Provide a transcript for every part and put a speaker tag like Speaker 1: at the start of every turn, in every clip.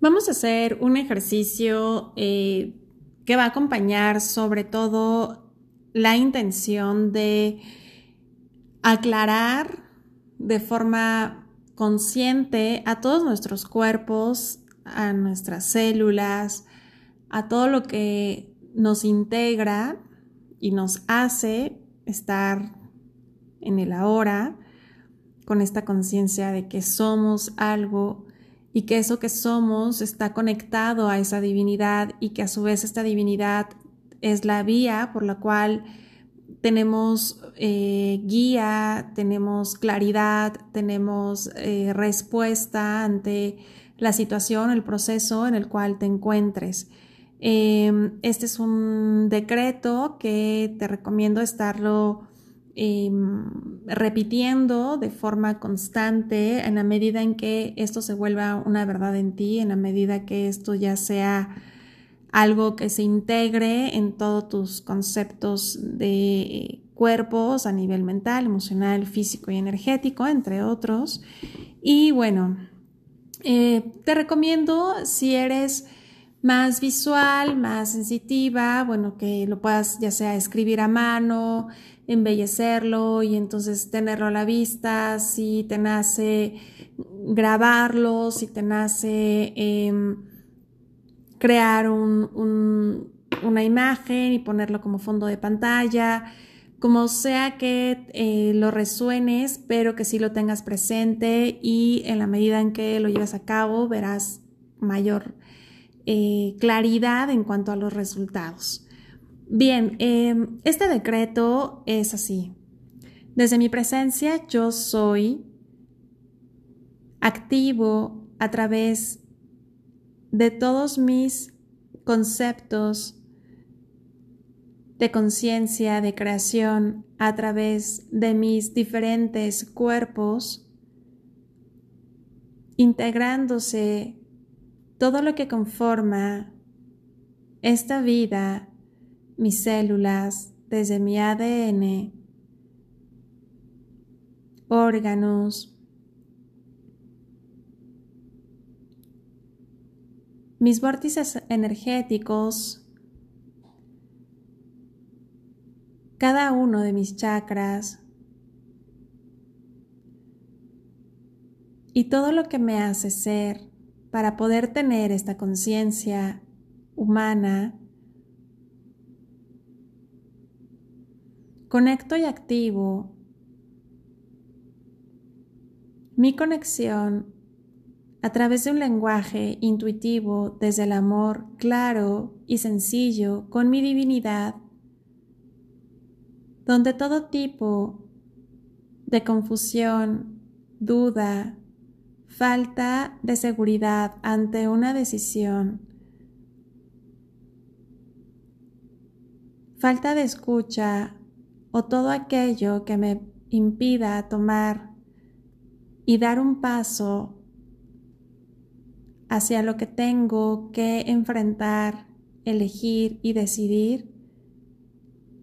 Speaker 1: Vamos a hacer un ejercicio eh, que va a acompañar sobre todo la intención de aclarar de forma consciente a todos nuestros cuerpos, a nuestras células, a todo lo que nos integra y nos hace estar en el ahora, con esta conciencia de que somos algo y que eso que somos está conectado a esa divinidad y que a su vez esta divinidad es la vía por la cual tenemos eh, guía, tenemos claridad, tenemos eh, respuesta ante la situación, el proceso en el cual te encuentres. Em, este es un decreto que te recomiendo estarlo em, repitiendo de forma constante en la medida en que esto se vuelva una verdad en ti, en la medida que esto ya sea algo que se integre en todos tus conceptos de cuerpos a nivel mental, emocional, físico y energético, entre otros. Y bueno, eh, te recomiendo si eres más visual, más sensitiva, bueno, que lo puedas ya sea escribir a mano, embellecerlo y entonces tenerlo a la vista, si te nace grabarlo, si te nace em, crear una imagen y ponerlo como fondo de pantalla, como sea que eh, lo resuenes, pero que sí lo tengas presente y en la medida en que lo lleves a cabo verás mayor eh, claridad en cuanto a los resultados. Bien, em, este decreto es así. Desde mi presencia yo soy activo a través de todos mis conceptos de conciencia, de creación, a través de mis diferentes cuerpos, integrándose todo lo que conforma esta vida, mis células, desde mi ADN, órganos, mis vórtices energéticos, cada uno de mis chakras y todo lo que me hace ser para poder tener esta conciencia humana, conecto y activo mi conexión a través de un lenguaje intuitivo desde el amor claro y sencillo con mi divinidad, donde todo tipo de confusión, duda, falta de seguridad ante una decisión, falta de escucha o todo aquello que me impida tomar y dar un paso hacia lo que tengo que enfrentar, elegir y decidir,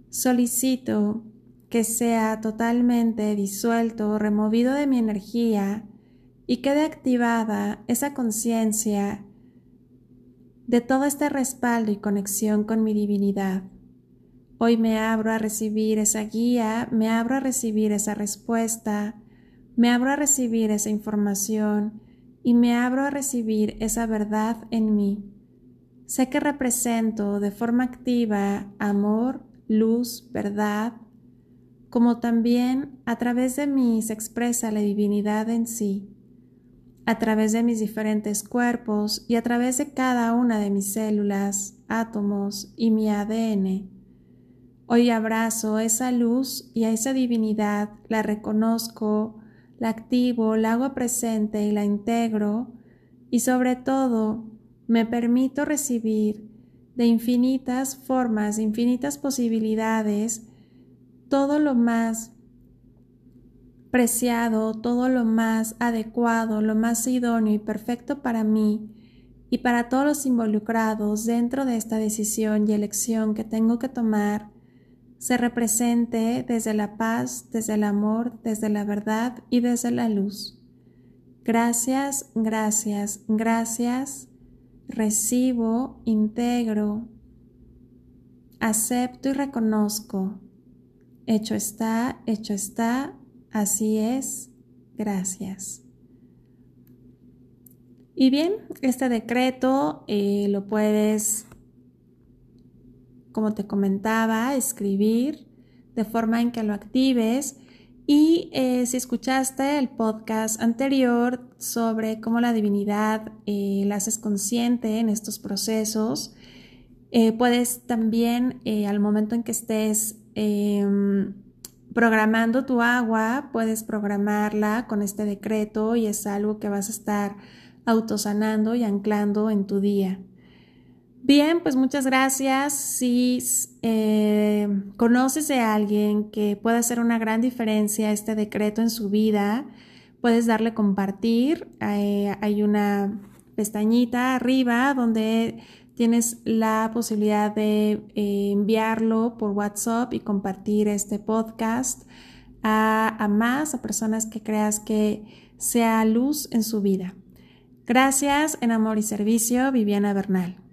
Speaker 1: solicito que sea totalmente disuelto, removido de mi energía y quede activada esa conciencia de todo este respaldo y conexión con mi divinidad. Hoy me abro a recibir esa guía, me abro a recibir esa respuesta, me abro a recibir esa información y me abro a recibir esa verdad en mí. Sé que represento de forma activa amor, luz, verdad, como también a través de mí se expresa la divinidad en sí a través de mis diferentes cuerpos y a través de cada una de mis células, átomos y mi ADN. Hoy abrazo esa luz y a esa divinidad, la reconozco, la activo, la hago presente y la integro y sobre todo me permito recibir de infinitas formas, infinitas posibilidades, todo lo más preciado, todo lo más adecuado, lo más idóneo y perfecto para mí y para todos los involucrados dentro de esta decisión y elección que tengo que tomar, se represente desde la paz, desde el amor, desde la verdad y desde la luz. Gracias, gracias, gracias. recibo, integro, acepto y reconozco. Hecho está, hecho está, así es, gracias. Y bien, este decreto eh, lo puedes, como te comentaba, escribir de forma en que lo actives. Y eh, si escuchaste el podcast anterior sobre cómo la divinidad eh, la haces consciente en estos procesos, puedes también, al momento en que estés em, programando tu agua, puedes programarla con este decreto y es algo que vas a estar autosanando y anclando en tu día. Bien, pues muchas gracias. Si eh, conoces a alguien que pueda hacer una gran diferencia este decreto en su vida, puedes darle compartir. Hay una pestañita arriba donde tienes la posibilidad de eh, enviarlo por WhatsApp y compartir este podcast a, a más, a personas que creas que sea luz en su vida. Gracias en Amor y Servicio, Viviana Bernal.